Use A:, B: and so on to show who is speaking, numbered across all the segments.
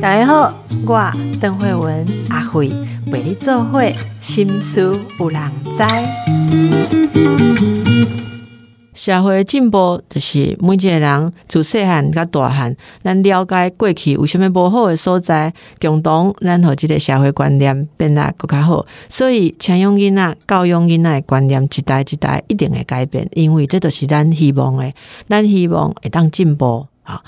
A: 大家好，我邓慧文阿慧为你做会心思有人知。社会进步就是每一个人自细汉到大汉，咱了解过去有啥物无好的所在，共同咱互即个社会观念变得更较好。所以，请用囡仔教育囡仔的观念，一代一代一定会改变，因为这都是咱希望的，咱希望会当进步啊。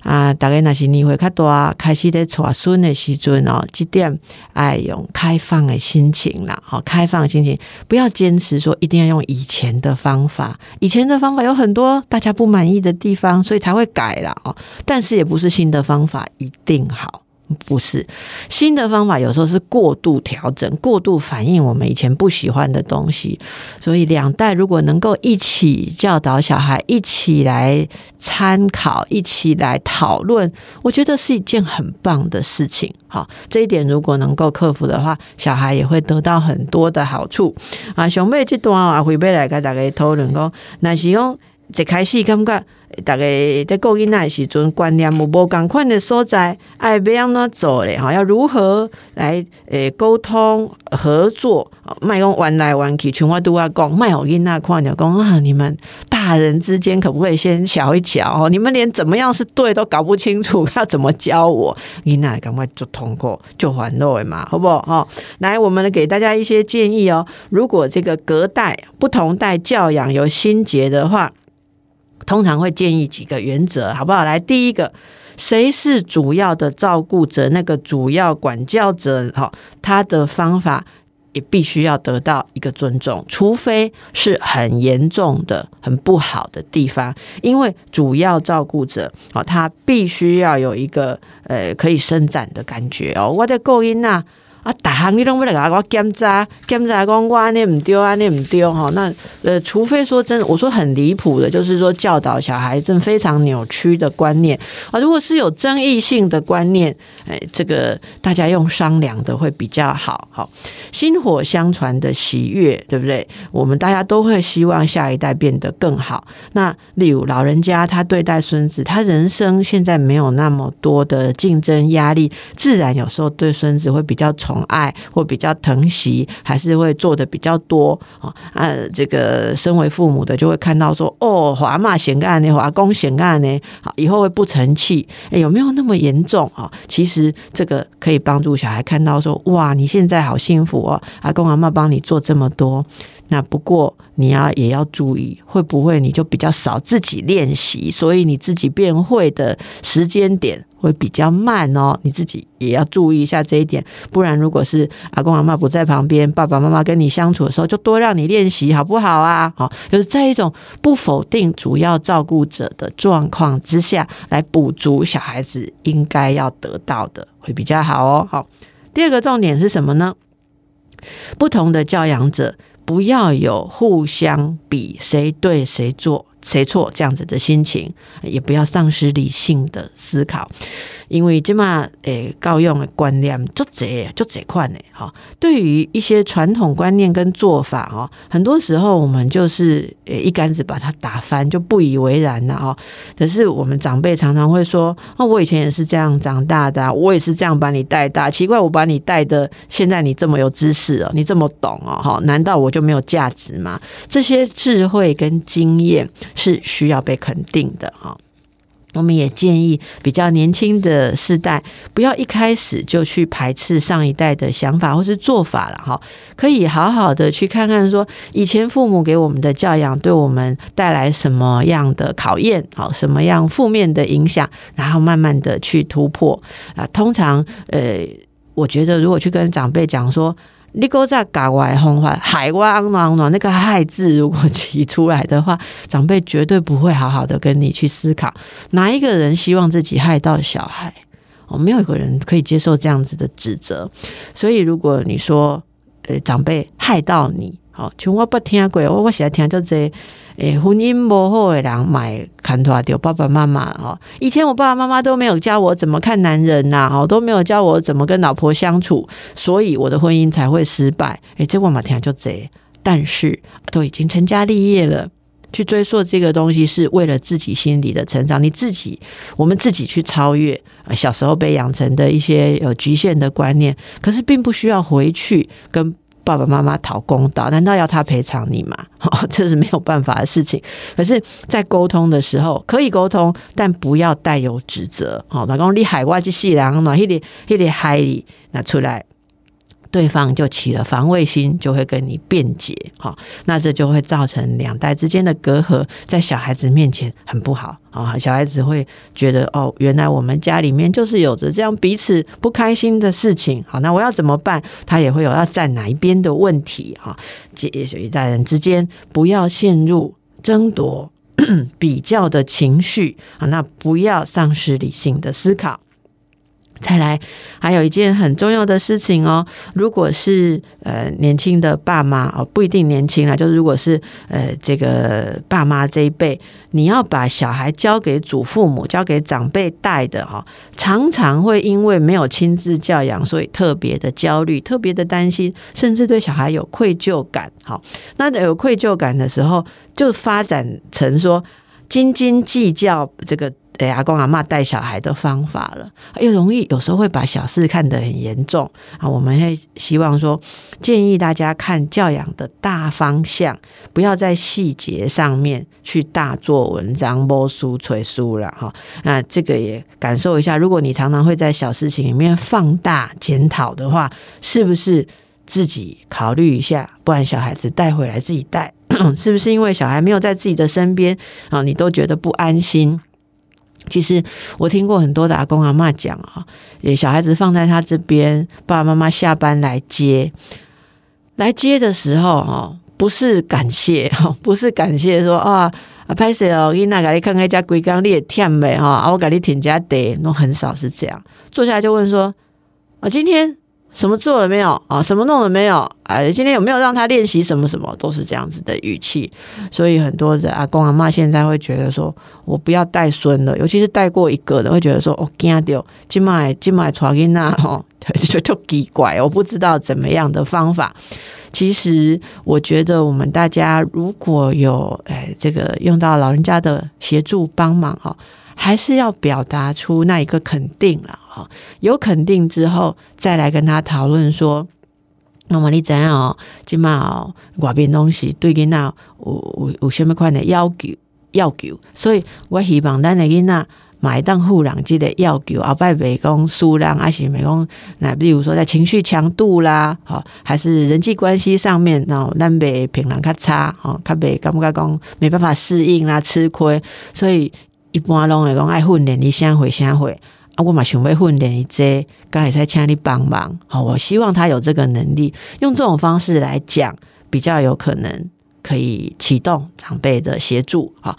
A: 啊，大概若是年会较大，开始咧带孙的时阵哦，即点爱用开放的心情啦，好，开放的心情，不要坚持说一定要用以前的方法，以前的方法有很多大家不满意的地方，所以才会改啦哦。但是也不是新的方法一定好。不是新的方法，有时候是过度调整、过度反映我们以前不喜欢的东西。所以两代如果能够一起教导小孩，一起来参考，一起来讨论，我觉得是一件很棒的事情。好，这一点如果能够克服的话，小孩也会得到很多的好处。啊，熊妹这段啊，回背来跟大家讨论讲，那是用一开始感觉。大家在教囡仔时阵，观念有无共款的所在，爱要安怎做咧？哈，要如何来诶沟通合作？卖讲玩来玩去，像我都要讲，卖好囡仔看着讲啊！你们大人之间可不可以先瞧一瞧？哦，你们连怎么样是对都搞不清楚，要怎么教我？囡仔赶快就通过就还落嘛，好不好？哈，来，我们给大家一些建议哦。如果这个隔代不同代教养有心结的话。通常会建议几个原则，好不好？来，第一个，谁是主要的照顾者？那个主要管教者，哈，他的方法也必须要得到一个尊重，除非是很严重的、很不好的地方，因为主要照顾者，哦，他必须要有一个呃可以伸展的感觉哦。我的够音呐。大行你拢要来甲我检查，检查讲我安尼毋对，安尼毋对吼。那呃，除非说真，我说很离谱的，就是说教导小孩正非常扭曲的观念啊。如果是有争议性的观念，哎，这个大家用商量的会比较好。好，薪火相传的喜悦，对不对？我们大家都会希望下一代变得更好。那例如老人家他对待孙子，他人生现在没有那么多的竞争压力，自然有时候对孙子会比较。宠爱或比较疼惜，还是会做的比较多啊？呃，这个身为父母的就会看到说，哦，华妈显干呢，华公显干呢，好，以后会不成器，哎，有没有那么严重啊？其实这个可以帮助小孩看到说，哇，你现在好幸福哦，阿公阿妈帮你做这么多。那不过你要也要注意，会不会你就比较少自己练习，所以你自己变会的时间点会比较慢哦。你自己也要注意一下这一点，不然如果是阿公阿妈不在旁边，爸爸妈妈跟你相处的时候，就多让你练习好不好啊？好，就是在一种不否定主要照顾者的状况之下，来补足小孩子应该要得到的，会比较好哦。好，第二个重点是什么呢？不同的教养者。不要有互相比谁对谁错谁错这样子的心情，也不要丧失理性的思考。因为这嘛，诶，教用的观念就这就这块呢，哈。对于一些传统观念跟做法，哈，很多时候我们就是诶一竿子把它打翻，就不以为然了，哈。可是我们长辈常常会说，哦，我以前也是这样长大的，我也是这样把你带大。奇怪，我把你带的，现在你这么有知识哦，你这么懂哦，哈，难道我就没有价值吗？这些智慧跟经验是需要被肯定的，哈。我们也建议比较年轻的世代，不要一开始就去排斥上一代的想法或是做法了哈。可以好好的去看看，说以前父母给我们的教养对我们带来什么样的考验，好什么样负面的影响，然后慢慢的去突破啊。通常，呃，我觉得如果去跟长辈讲说。你哥在搞外风话，海外暖暖那个“害”字，如果提出来的话，长辈绝对不会好好的跟你去思考，哪一个人希望自己害到小孩？哦，没有一个人可以接受这样子的指责。所以，如果你说，呃，长辈害到你。哦，像我不听过，我我现在听到这，诶，婚姻不好的人买看拖掉爸爸妈妈哈。以前我爸爸妈妈都没有教我怎么看男人呐，哦，都没有教我怎么跟老婆相处，所以我的婚姻才会失败。诶，这我嘛听就这，但是都已经成家立业了，去追溯这个东西，是为了自己心理的成长。你自己，我们自己去超越小时候被养成的一些有局限的观念，可是并不需要回去跟。爸爸妈妈讨公道，难道要他赔偿你吗？这是没有办法的事情。可是，在沟通的时候可以沟通，但不要带有指责。好，老公，你海外去细然后呢，一点一点海里拿出来。对方就起了防卫心，就会跟你辩解，哈，那这就会造成两代之间的隔阂，在小孩子面前很不好啊。小孩子会觉得，哦，原来我们家里面就是有着这样彼此不开心的事情，好，那我要怎么办？他也会有要站哪一边的问题，哈。也许一代人之间不要陷入争夺、比较的情绪啊，那不要丧失理性的思考。再来，还有一件很重要的事情哦。如果是呃年轻的爸妈哦，不一定年轻了，就是如果是呃这个爸妈这一辈，你要把小孩交给祖父母、交给长辈带的哈，常常会因为没有亲自教养，所以特别的焦虑、特别的担心，甚至对小孩有愧疚感。好，那有愧疚感的时候，就发展成说斤斤计较这个。对阿公阿妈带小孩的方法了，又容易有时候会把小事看得很严重啊。我们会希望说，建议大家看教养的大方向，不要在细节上面去大做文章、摸书、吹书了哈。那这个也感受一下，如果你常常会在小事情里面放大检讨的话，是不是自己考虑一下？不然小孩子带回来自己带，是不是因为小孩没有在自己的身边啊？你都觉得不安心？其实我听过很多的阿公阿妈讲啊，小孩子放在他这边，爸爸妈妈下班来接，来接的时候哈，不是感谢哈，不是感谢说啊，啊拍摄哦，伊那给你看看家龟缸，你也忝呗哈，啊我给你添加得，那很少是这样，坐下来就问说啊今天。什么做了没有啊？什么弄了没有？哎，今天有没有让他练习什么什么？都是这样子的语气，所以很多的阿公阿妈现在会觉得说，我不要带孙了，尤其是带过一个的，会觉得说，哦，惊掉，今麦今麦传给那哈，就就奇怪，我不知道怎么样的方法。其实我觉得我们大家如果有哎这个用到老人家的协助帮忙哈。还是要表达出那一个肯定了哈，有肯定之后，再来跟他讨论说，那么你怎样哦？今嘛哦，外边东西对囡仔有有有什么款的要求要求？所以我希望咱的囡仔买当护人这个要求，后摆袂讲数量，还是袂讲那比如说在情绪强度啦，哈，还是人际关系上面，然后咱袂平常较差，哈，较袂感觉讲没办法适应啦，吃亏，所以。一般拢会讲爱训练你先会先会。啊，我嘛想要训练你这，刚才才请你帮忙，好，我希望他有这个能力，用这种方式来讲，比较有可能可以启动长辈的协助，好，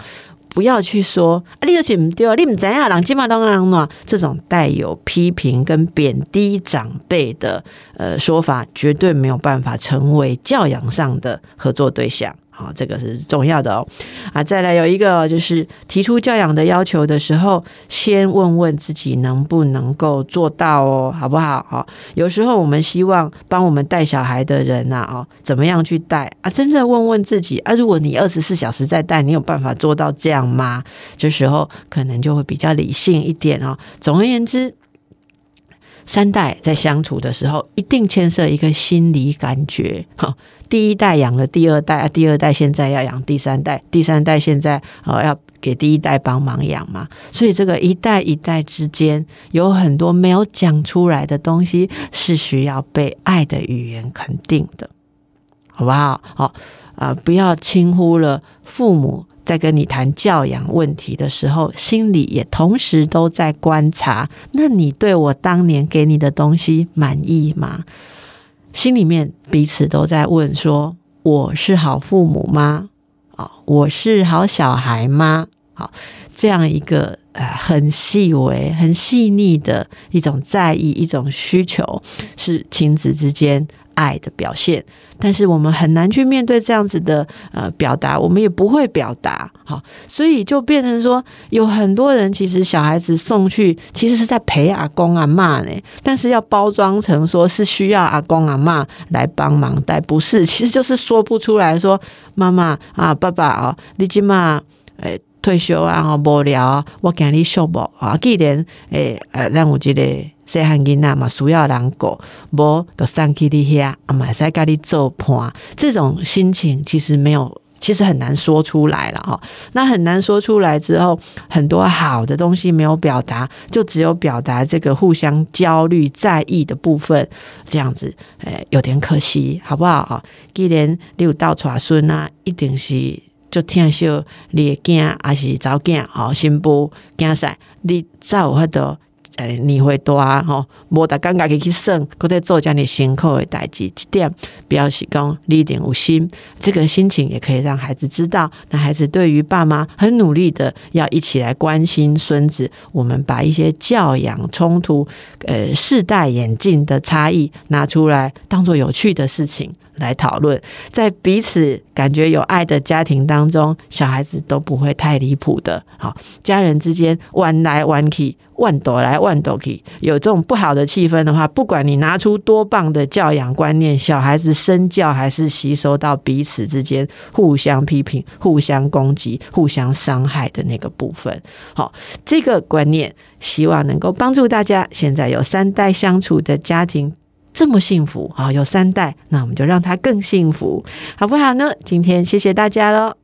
A: 不要去说啊，你就是唔对，你唔知啊，人基本上啷啷这种带有批评跟贬低长辈的呃说法，绝对没有办法成为教养上的合作对象。好，这个是重要的哦。啊，再来有一个就是提出教养的要求的时候，先问问自己能不能够做到哦，好不好？好，有时候我们希望帮我们带小孩的人呐，哦，怎么样去带啊？真正问问自己啊，如果你二十四小时在带，你有办法做到这样吗？这时候可能就会比较理性一点哦。总而言之。三代在相处的时候，一定牵涉一个心理感觉。哈，第一代养了第二代，第二代现在要养第三代，第三代现在哦要给第一代帮忙养嘛。所以这个一代一代之间有很多没有讲出来的东西，是需要被爱的语言肯定的，好不好？好啊，不要轻忽了父母。在跟你谈教养问题的时候，心里也同时都在观察：那你对我当年给你的东西满意吗？心里面彼此都在问：说我是好父母吗？啊，我是好小孩吗？好，这样一个呃很细微、很细腻的一种在意、一种需求，是亲子之间。爱的表现。但是我们很难去面对这样子的呃表达，我们也不会表达，好，所以就变成说，有很多人其实小孩子送去，其实是在陪阿公阿妈呢，但是要包装成说是需要阿公阿妈来帮忙带，不是，其实就是说不出来说妈妈啊爸爸啊，你今嘛诶退休啊，吼无聊啊，我给你修补啊，既然诶呃让我觉得。细汉囡仔嘛，需要人顾，无就送去你遐，啊嘛使甲你做伴。这种心情其实没有，其实很难说出来了哈。那很难说出来之后，很多好的东西没有表达，就只有表达这个互相焦虑、在意的部分，这样子，诶，有点可惜，好不好啊？既然你有到娶孙啊，一定是就听说你的囝还是早囝，吼，新妇囝婿，你才有法度。诶，你会多吼，无得尴尬去去算，搁在做家你辛苦的代志，这点表示讲你一点有心，这个心情也可以让孩子知道，那孩子对于爸妈很努力的要一起来关心孙子。我们把一些教养冲突、呃世代眼镜的差异拿出来，当做有趣的事情。来讨论，在彼此感觉有爱的家庭当中，小孩子都不会太离谱的。好，家人之间玩来玩去，万朵来万朵去，有这种不好的气氛的话，不管你拿出多棒的教养观念，小孩子身教还是吸收到彼此之间互相批评、互相攻击、互相伤害的那个部分。好，这个观念希望能够帮助大家。现在有三代相处的家庭。这么幸福啊！有三代，那我们就让他更幸福，好不好呢？今天谢谢大家了。